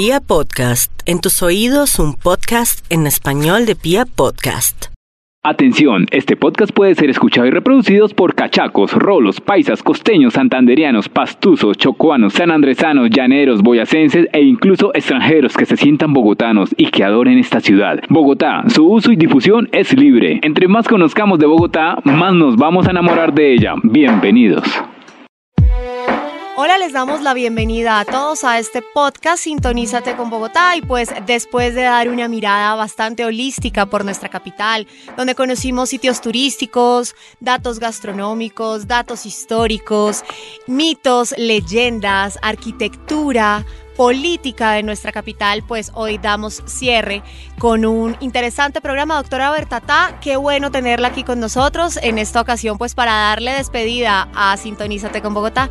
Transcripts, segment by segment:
Pia Podcast, en tus oídos un podcast en español de Pia Podcast. Atención, este podcast puede ser escuchado y reproducido por cachacos, rolos, paisas, costeños, santanderianos, pastuzos, chocuanos, sanandresanos, llaneros, boyacenses e incluso extranjeros que se sientan bogotanos y que adoren esta ciudad. Bogotá, su uso y difusión es libre. Entre más conozcamos de Bogotá, más nos vamos a enamorar de ella. Bienvenidos. Hola, les damos la bienvenida a todos a este podcast Sintonízate con Bogotá y pues después de dar una mirada bastante holística por nuestra capital, donde conocimos sitios turísticos, datos gastronómicos, datos históricos, mitos, leyendas, arquitectura, política de nuestra capital, pues hoy damos cierre con un interesante programa. Doctora Bertatá, qué bueno tenerla aquí con nosotros en esta ocasión, pues para darle despedida a Sintonízate con Bogotá.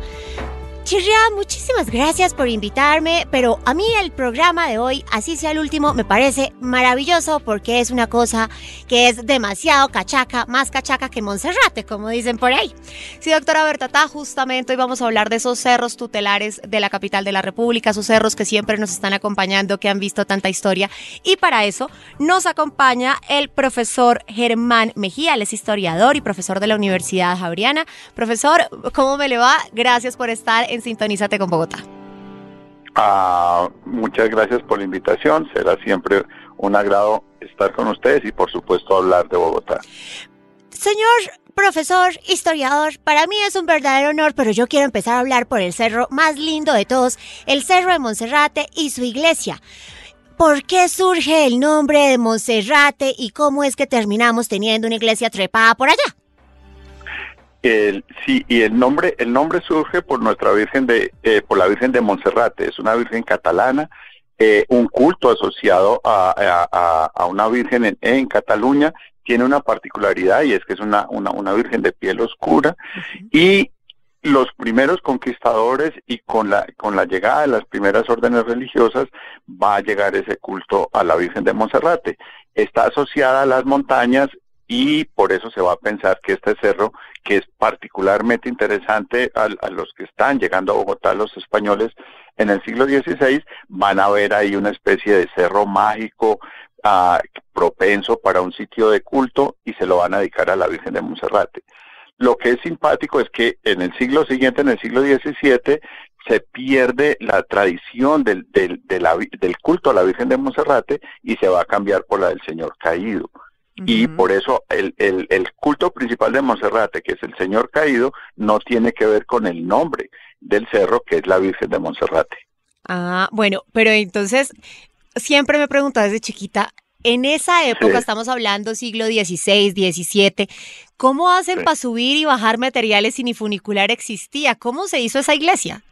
Chirria, muchísimas gracias por invitarme, pero a mí el programa de hoy, así sea el último, me parece maravilloso porque es una cosa que es demasiado cachaca, más cachaca que Monserrate, como dicen por ahí. Sí, doctora Bertata, justamente hoy vamos a hablar de esos cerros tutelares de la capital de la República, esos cerros que siempre nos están acompañando, que han visto tanta historia. Y para eso nos acompaña el profesor Germán Mejía, él es historiador y profesor de la Universidad Javeriana. Profesor, ¿cómo me le va? Gracias por estar en Sintonízate con Bogotá. Ah, muchas gracias por la invitación. Será siempre un agrado estar con ustedes y por supuesto hablar de Bogotá. Señor profesor, historiador, para mí es un verdadero honor, pero yo quiero empezar a hablar por el cerro más lindo de todos, el Cerro de Monserrate y su iglesia. ¿Por qué surge el nombre de Monserrate y cómo es que terminamos teniendo una iglesia trepada por allá? El, sí, y el nombre, el nombre surge por nuestra Virgen de, eh, por la Virgen de Monserrate, es una Virgen catalana, eh, un culto asociado a, a, una Virgen en, Cataluña, tiene una particularidad y es que es una, una, una Virgen de piel oscura. Y los primeros conquistadores y con la, con la llegada de las primeras órdenes religiosas va a llegar ese culto a la Virgen de Monserrate. Está asociada a las montañas y por eso se va a pensar que este cerro, que es particularmente interesante a, los que están llegando a Bogotá, los españoles, en el siglo XVI, van a ver ahí una especie de cerro mágico ah, propenso para un sitio de culto y se lo van a dedicar a la Virgen de Monserrate. Lo que es simpático es que en el siglo siguiente, en el siglo XVII, se pierde la tradición del, del, del culto a la Virgen de Monserrate y se va a cambiar por la del Señor Caído. Y por eso el, el, el, culto principal de Monserrate, que es el Señor Caído, no tiene que ver con el nombre del cerro, que es la Virgen de Monserrate. Ah, bueno, pero entonces siempre me he preguntado desde chiquita, en esa época, estamos hablando siglo XVI, XVII, ¿cómo hacen para subir y bajar materiales si ni funicular existía? ¿Cómo se hizo esa iglesia?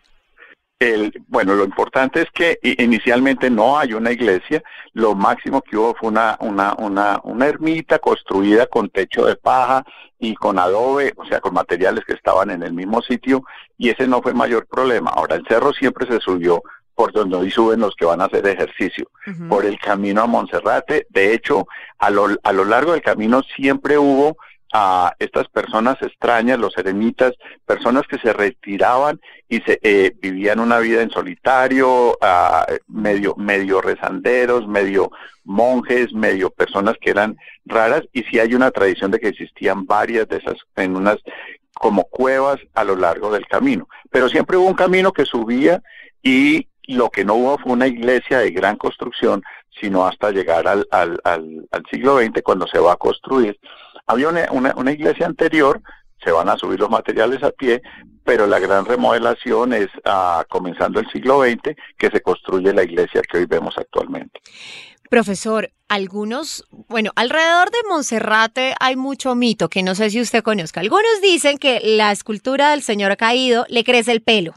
El, bueno, lo importante es que inicialmente no hay una iglesia, lo máximo que hubo fue una, una, una, una ermita construida con techo de paja y con adobe, o sea, con materiales que estaban en el mismo sitio, y ese no fue mayor problema. Ahora, el cerro siempre se subió por donde hoy suben los que van a hacer ejercicio, por el camino a Monserrate. De hecho, a lo, a lo largo del camino siempre hubo a estas personas extrañas, los eremitas, personas que se retiraban y se eh, vivían una vida en solitario, medio medio rezanderos, medio monjes, medio personas que eran raras. Y sí hay una tradición de que existían varias de esas en unas como cuevas a lo largo del camino, pero siempre hubo un camino que subía y lo que no hubo fue una iglesia de gran construcción, sino hasta llegar al, al, al, al siglo XX cuando se va a construir había una, una, iglesia anterior, se van a subir los materiales a pie, pero la gran remodelación es ah, comenzando el siglo XX que se construye la iglesia que hoy vemos actualmente. Profesor, algunos, bueno, alrededor de Monserrate hay mucho mito que no sé si usted conozca. Algunos dicen que la escultura del Señor caído le crece el pelo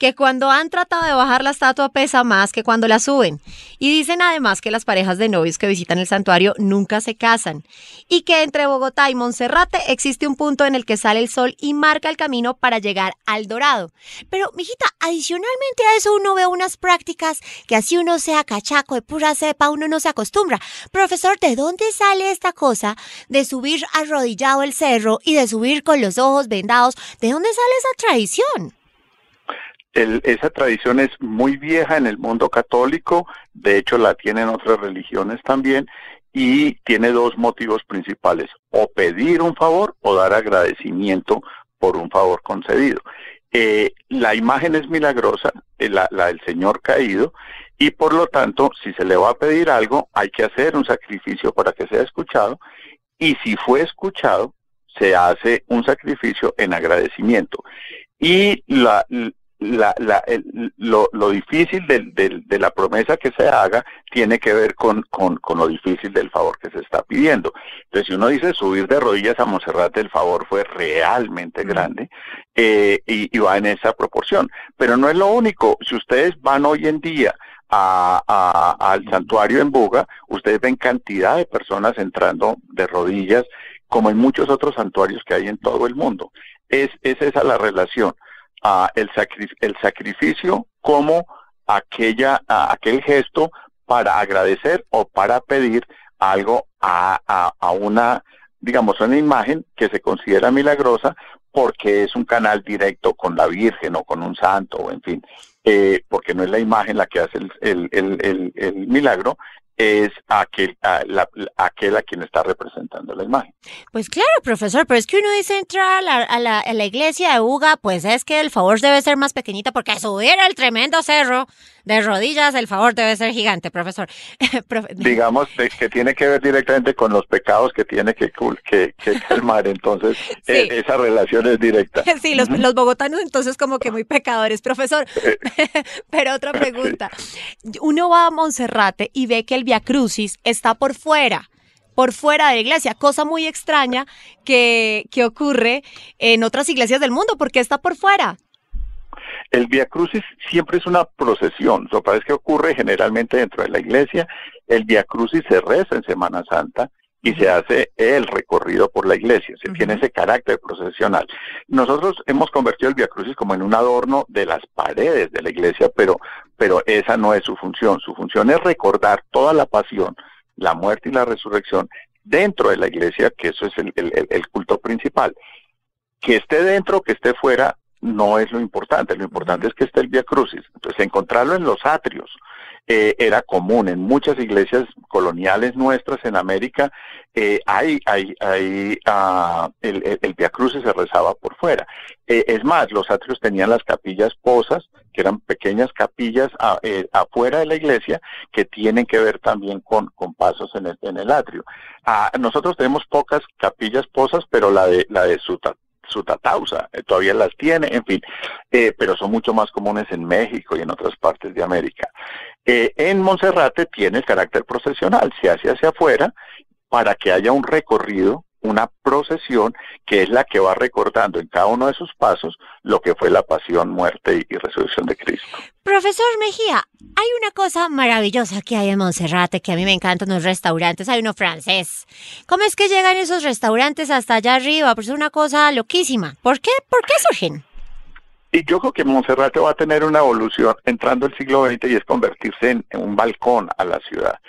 que cuando han tratado de bajar la estatua pesa más que cuando la suben. Y dicen además que las parejas de novios que visitan el santuario nunca se casan. Y que entre Bogotá y Monserrate existe un punto en el que sale el sol y marca el camino para llegar al dorado. Pero, mijita, adicionalmente a eso uno ve unas prácticas que así uno sea cachaco de pura cepa, uno no se acostumbra. Profesor, ¿de dónde sale esta cosa de subir arrodillado el cerro y de subir con los ojos vendados? ¿De dónde sale esa tradición? Esa tradición es muy vieja en el mundo católico, de hecho la tienen otras religiones también, y tiene dos motivos principales, o pedir un favor o dar agradecimiento por un favor concedido. Eh, la imagen es milagrosa, eh, la, la, del Señor caído, y por lo tanto, si se le va a pedir algo, hay que hacer un sacrificio para que sea escuchado, y si fue escuchado, se hace un sacrificio en agradecimiento. Y la, la, la, lo, lo, difícil de la promesa que se haga tiene que ver con, con, con, lo difícil del favor que se está pidiendo. Entonces, si uno dice subir de rodillas a Monserrat, el favor fue realmente grande eh, y, y, va en esa proporción. Pero no es lo único. Si ustedes van hoy en día a, a, al santuario en Buga, ustedes ven cantidad de personas entrando de rodillas, como en muchos otros santuarios que hay en todo el mundo. Es, es esa la relación el, el sacrificio como aquella, aquel gesto para agradecer o para pedir algo a, a, a una, digamos, una imagen que se considera milagrosa porque es un canal directo con la Virgen o con un santo, o en fin, eh, porque no es la imagen la que hace el, el, el, el milagro, es aquel a, la, aquel a quien está representando la imagen. Pues claro, profesor, pero es que uno dice entrar a la, a la, a la iglesia de Uga, pues es que el favor debe ser más pequeñita porque subir el tremendo cerro de rodillas, el favor debe ser gigante, profesor. Digamos que tiene que ver directamente con los pecados que tiene que, que, que calmar, entonces e, esa relación es directa. Sí, los, los, bogotanos entonces como que muy pecadores, profesor. Eh. Pero otra pregunta, uno va a Monserrate y ve que el Via Crucis está por fuera por fuera de la iglesia, cosa muy extraña que, que ocurre en otras iglesias del mundo, porque está por fuera. El Via Crucis siempre es una procesión, eso parece que ocurre generalmente dentro de la iglesia. El Via Crucis se reza en Semana Santa y se hace el recorrido por la iglesia, se tiene ese carácter procesional. Nosotros hemos convertido el Via Crucis como en un adorno de las paredes de la iglesia, pero, pero esa no es su función. Su función es recordar toda la pasión, la muerte y la resurrección dentro de la iglesia, que eso es el, el, el culto principal. Que esté dentro, que esté fuera, no es lo importante, lo importante es que esté el Via Crucis. Entonces, encontrarlo en los atrios eh, era común. En muchas iglesias coloniales nuestras en América, eh, hay, hay, hay, uh, el, el, Via Crucis se rezaba por fuera. Eh, es más, los atrios tenían las capillas posas, pequeñas capillas a, eh, afuera de la iglesia, que tienen que ver también con, pasos en el, en el atrio. Uh, nosotros tenemos pocas capillas posas, pero la de, la de Sutat su tatausa, eh, todavía las tiene, en fin, eh, pero son mucho más comunes en México y en otras partes de América. Eh, en Monserrate tiene el carácter procesional, se hace hacia afuera para que haya un recorrido una procesión que es la que va recordando en cada uno de sus pasos lo que fue la pasión, muerte y, resurrección de Cristo. Profesor Mejía, hay una cosa maravillosa que hay en Monserrate que a mí me encantan los restaurantes, hay uno francés. ¿Cómo es que llegan esos restaurantes hasta allá arriba? Pues es una cosa loquísima. ¿Por qué? ¿Por qué surgen? Y yo creo que Monserrate va a tener una evolución entrando el siglo XX y es convertirse en un balcón a la ciudad.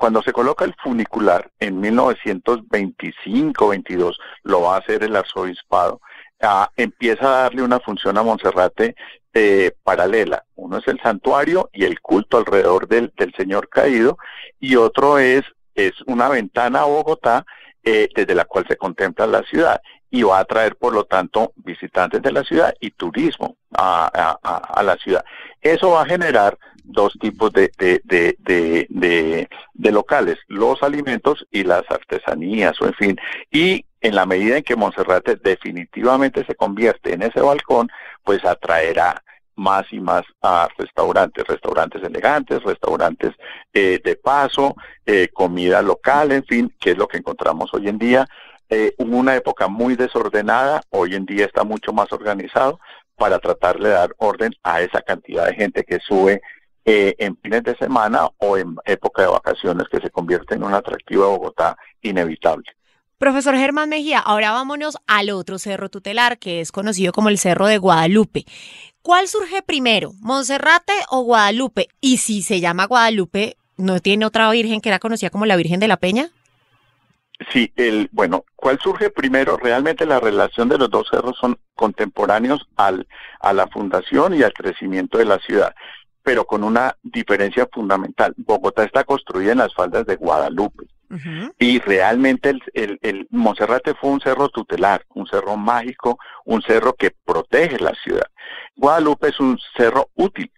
Cuando se coloca el funicular en 1925-22, lo va a hacer el arzobispado, ah, empieza a darle una función a Monserrate eh, paralela. Uno es el santuario y el culto alrededor del, del Señor caído, y otro es, es una ventana a Bogotá eh, desde la cual se contempla la ciudad y va a atraer, por lo tanto, visitantes de la ciudad y turismo a, a, a la ciudad. Eso va a generar dos tipos de, de, de, de, locales, los alimentos y las artesanías, o en fin. Y en la medida en que Monserrate definitivamente se convierte en ese balcón, pues atraerá más y más a restaurantes, restaurantes elegantes, restaurantes eh, de paso, eh, comida local, en fin, que es lo que encontramos hoy en día. Eh, una época muy desordenada, hoy en día está mucho más organizado para tratar de dar orden a esa cantidad de gente que sube eh, en fines de semana o en época de vacaciones que se convierte en un atractivo de Bogotá inevitable. Profesor Germán Mejía, ahora vámonos al otro cerro tutelar que es conocido como el Cerro de Guadalupe. ¿Cuál surge primero, Monserrate o Guadalupe? Y si se llama Guadalupe, ¿no tiene otra virgen que era conocida como la Virgen de la Peña? Sí, el, bueno, ¿cuál surge primero? Realmente la relación de los dos cerros son contemporáneos al, a la fundación y al crecimiento de la ciudad, pero con una diferencia fundamental. Bogotá está construida en las faldas de Guadalupe. Y realmente el, el, el, Monserrate fue un cerro tutelar, un cerro mágico, un cerro que protege la ciudad. Guadalupe es un cerro útil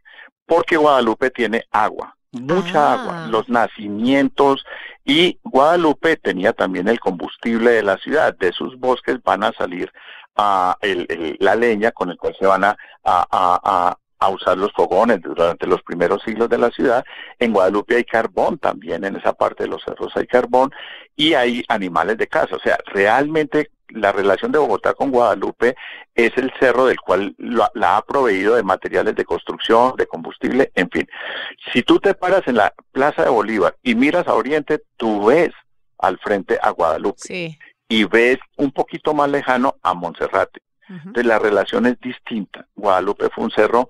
porque Guadalupe tiene agua, mucha agua, ah. los nacimientos y Guadalupe tenía también el combustible de la ciudad. De sus bosques van a salir a el, la leña con el cual se van a, a, a usar los fogones durante los primeros siglos de la ciudad. En Guadalupe hay carbón también, en esa parte de los cerros hay carbón y hay animales de casa. O sea, realmente la relación de Bogotá con Guadalupe es el cerro del cual la ha proveído de materiales de construcción, de combustible, en fin. Si tú te paras en la Plaza de Bolívar y miras a Oriente, tú ves al frente a Guadalupe y ves un poquito más lejano a Monserrate. Entonces la relación es distinta. Guadalupe fue un cerro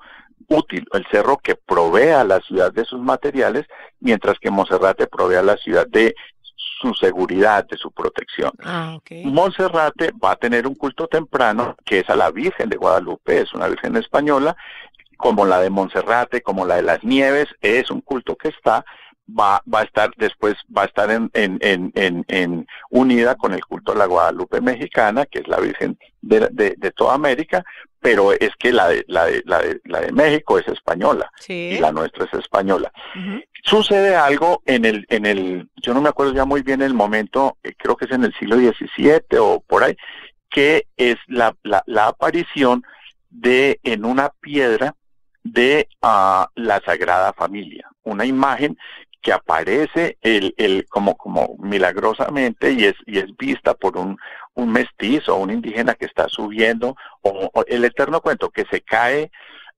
útil, el cerro que provee a la ciudad de sus materiales, mientras que Monserrate provee a la ciudad de su seguridad, de su protección. Ah, Monserrate va a tener un culto temprano que es a la Virgen de Guadalupe, es una Virgen española, como la de Monserrate, como la de las Nieves, es un culto que está va, va a estar después, va a estar en, en, en, en, unida con el culto a la Guadalupe mexicana, que es la Virgen de, de, toda América, pero es que la de, la de, la de, la de México es española y la nuestra es española. Sucede algo en el, en el, yo no me acuerdo ya muy bien el momento, eh, creo que es en el siglo XVII o por ahí, que es la, la, la aparición de en una piedra de uh, la Sagrada Familia, una imagen que aparece el, el, como, como milagrosamente y es, y es vista por un, un mestizo, un indígena que está subiendo, o, el eterno cuento que se cae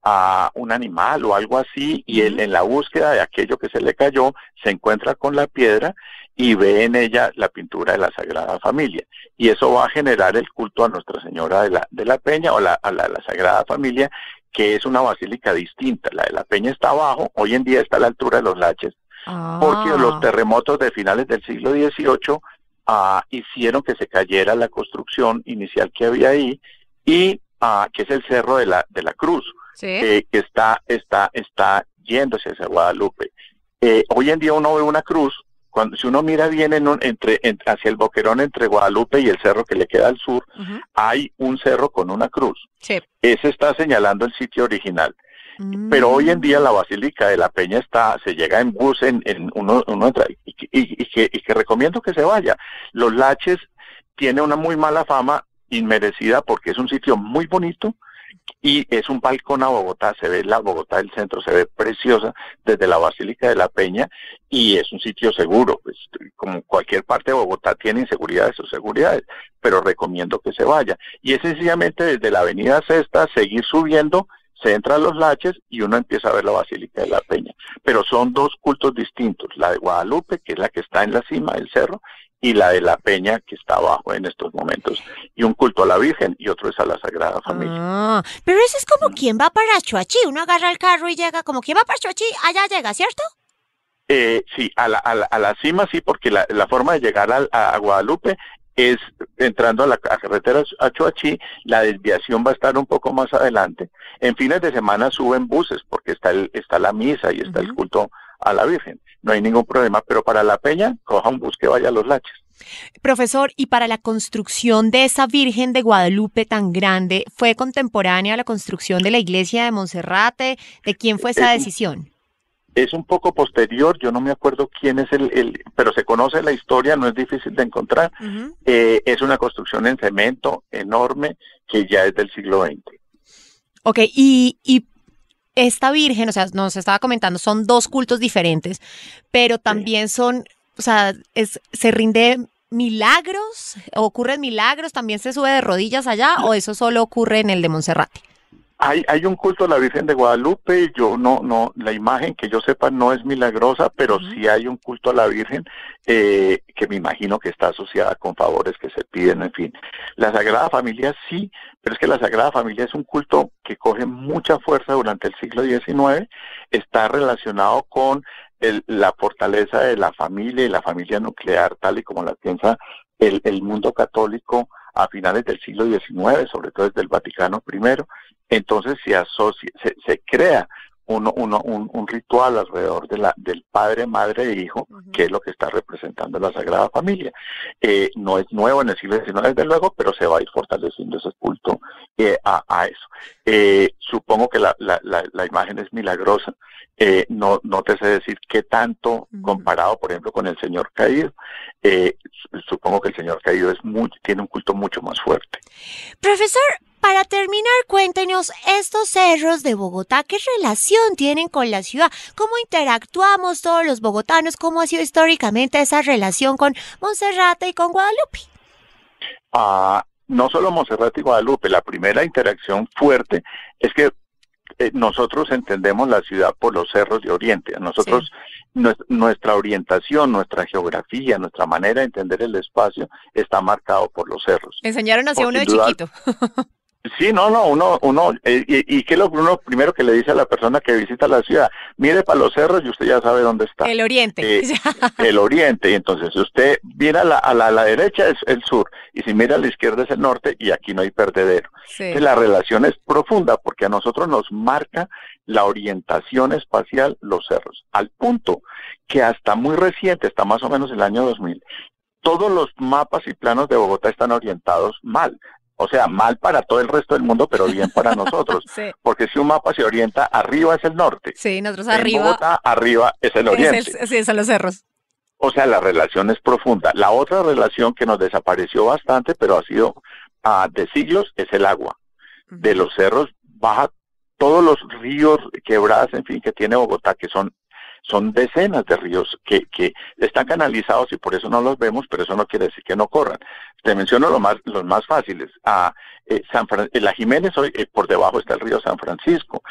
a un animal o algo así, y él en la búsqueda de aquello que se le cayó, se encuentra con la piedra y ve en ella la pintura de la Sagrada Familia. Y eso va a generar el culto a Nuestra Señora de la, de la Peña o la, a la, la Sagrada Familia, que es una basílica distinta. La de la Peña está abajo, hoy en día está a la altura de los laches, porque los ah. terremotos de finales del siglo XVIII ah, hicieron que se cayera la construcción inicial que había ahí y ah, que es el cerro de la de la Cruz que está está está yéndose hacia Guadalupe. Eh, hoy en día uno ve una cruz cuando si uno mira bien en entre, hacia el boquerón entre Guadalupe y el cerro que le queda al sur, hay un cerro con una cruz. Ese está señalando el sitio original. Pero hoy en día la Basílica de la Peña está, se llega en bus, en, en uno, uno entra, y, y, que, y que recomiendo que se vaya. Los Laches tiene una muy mala fama, inmerecida, porque es un sitio muy bonito, y es un balcón a Bogotá, se ve la Bogotá del centro, se ve preciosa desde la Basílica de la Peña y es un sitio seguro, pues como cualquier parte de Bogotá tiene inseguridades o seguridades, pero recomiendo que se vaya. Y es sencillamente desde la Avenida Sexta seguir subiendo se entra a los laches y uno empieza a ver la Basílica de la Peña. Pero son dos cultos distintos, la de Guadalupe, que es la que está en la cima del cerro, y la de la Peña, que está abajo en estos momentos. Y un culto a la Virgen y otro es a la Sagrada Familia. Ah, pero eso es como quien va para Chuachi, uno agarra el carro y llega, como quien va para Chuachi, allá llega, ¿cierto? Eh, sí, a la, a, la, a la cima sí, porque la, la forma de llegar a Guadalupe es entrando a la carretera a Chuachi, la desviación va a estar un poco más adelante. En fines de semana suben buses porque está el, está la misa y está el culto a la Virgen. No hay ningún problema, pero para la peña, coja un bus que vaya a los laches. Profesor, ¿y para la construcción de esa Virgen de Guadalupe tan grande, fue contemporánea a la construcción de la iglesia de Monserrate? ¿De quién fue esa decisión? Es un poco posterior, yo no me acuerdo quién es el, el pero se conoce la historia, no es difícil de encontrar. Eh, es una construcción en cemento enorme que ya es del siglo XX. Ok, y, y esta Virgen, o sea, nos estaba comentando, son dos cultos diferentes, pero también son, o sea, es, se rinde milagros, ocurren milagros, también se sube de rodillas allá, o eso solo ocurre en el de Monserrate. Hay, hay un culto a la Virgen de Guadalupe, yo no, no, la imagen que yo sepa no es milagrosa, pero sí hay un culto a la Virgen eh, que me imagino que está asociada con favores que se piden, en fin. La Sagrada Familia sí, pero es que la Sagrada Familia es un culto que coge mucha fuerza durante el siglo XIX, está relacionado con el, la fortaleza de la familia y la familia nuclear tal y como la piensa el, el mundo católico a finales del siglo XIX, sobre todo desde el Vaticano I, entonces se asocia, se, se crea uno, uno, un, un, ritual alrededor de la, del padre, madre e hijo, que es lo que está representando la Sagrada Familia. Eh, no es nuevo en el siglo XIX, desde luego, pero se va a ir fortaleciendo ese culto eh, a, a, eso. Eh, supongo que la, la, la, la, imagen es milagrosa. Eh, no, no te sé decir qué tanto comparado, por ejemplo, con el Señor caído. Eh, supongo que el Señor caído es muy, tiene un culto mucho más fuerte. Profesor, para terminar, cuéntenos estos cerros de Bogotá, ¿qué relación tienen con la ciudad? ¿Cómo interactuamos todos los bogotanos? ¿Cómo ha sido históricamente esa relación con Monserrate y con Guadalupe? Ah, no solo Monserrate y Guadalupe, la primera interacción fuerte es que eh, nosotros entendemos la ciudad por los cerros de Oriente. Nosotros, sí. nuestra orientación, nuestra geografía, nuestra manera de entender el espacio está marcado por los cerros. Enseñaron hacia uno de duda, chiquito. Sí, no, no, uno, uno, eh, y, y que lo uno primero que le dice a la persona que visita la ciudad, mire para los cerros y usted ya sabe dónde está. El oriente. Eh, el oriente, y entonces si usted mira a la, a la, a la derecha es el sur, y si mira a la izquierda es el norte, y aquí no hay perdedero. Sí. Entonces, la relación es profunda porque a nosotros nos marca la orientación espacial los cerros, al punto que hasta muy reciente, hasta más o menos el año 2000, todos los mapas y planos de Bogotá están orientados mal. O sea, mal para todo el resto del mundo, pero bien para nosotros. sí. Porque si un mapa se orienta, arriba es el norte. Sí, nosotros arriba. En Bogotá, arriba es el oriente. Es el, sí, son los cerros. O sea, la relación es profunda. La otra relación que nos desapareció bastante, pero ha sido uh, de siglos, es el agua. Uh -huh. De los cerros baja todos los ríos, quebradas, en fin, que tiene Bogotá, que son son decenas de ríos que, que están canalizados y por eso no los vemos, pero eso no quiere decir que no corran. Te menciono lo más, los más fáciles. Ah, eh, San Fran la Jiménez hoy eh, por debajo está el río San Francisco,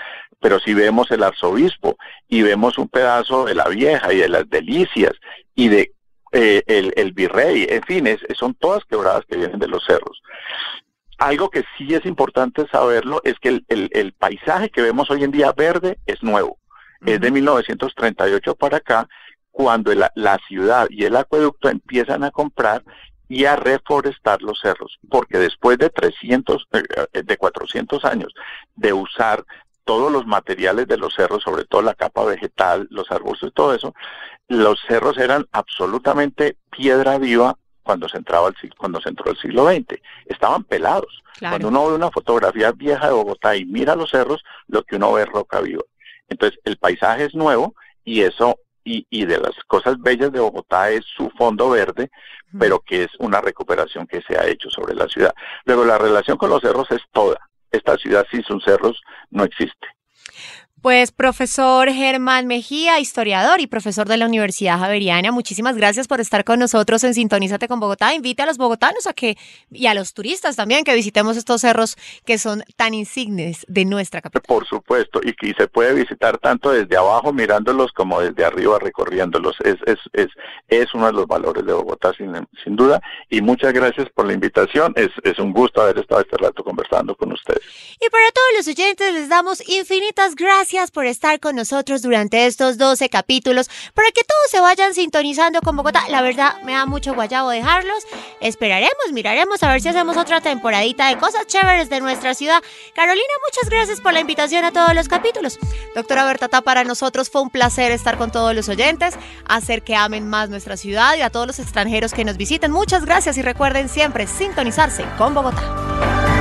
pero si vemos el arzobispo y vemos un pedazo de la vieja y de las delicias y de eh, el, el, virrey, en fin, es, son todas quebradas que vienen de los cerros. Algo que sí es importante saberlo es que el, el paisaje que vemos hoy en día verde es nuevo es de 1938 para acá, cuando la, la, ciudad y el acueducto empiezan a comprar y a reforestar los cerros, porque después de 300, eh, de 400 años de usar todos los materiales de los cerros, sobre todo la capa vegetal, los arbustos y todo eso, los cerros eran absolutamente piedra viva cuando se entraba el, cuando se entró el siglo XX. Estaban pelados. Claro. Cuando uno ve una fotografía vieja de Bogotá y mira los cerros, lo que uno ve es roca viva. Entonces, el paisaje es nuevo y eso, y, y de las cosas bellas de Bogotá es su fondo verde, pero que es una recuperación que se ha hecho sobre la ciudad. Luego, la relación con los cerros es toda. Esta ciudad sin sus cerros no existe. Pues profesor Germán Mejía, historiador y profesor de la Universidad Javeriana, muchísimas gracias por estar con nosotros en Sintonízate con Bogotá. Invite a los bogotanos a que, y a los turistas también, que visitemos estos cerros que son tan insignes de nuestra capital. Por supuesto, y que se puede visitar tanto desde abajo mirándolos como desde arriba recorriéndolos. Es, es, es, es uno de los valores de Bogotá, sin, sin duda. Y muchas gracias por la invitación. Es, es un gusto haber estado este rato conversando con ustedes. Y para todos los oyentes les damos infinitas gracias gracias por estar con nosotros durante estos 12 capítulos, para que todos se vayan sintonizando con Bogotá. La verdad, me da mucho guayabo dejarlos. Esperaremos, miraremos a ver si hacemos otra temporadita de cosas chéveres de nuestra ciudad. Carolina, muchas gracias por la invitación a todos los capítulos. Doctora Bertata, para nosotros fue un placer estar con todos los oyentes, hacer que amen más nuestra ciudad y a todos los extranjeros que nos visiten. Muchas gracias y recuerden siempre sintonizarse con Bogotá.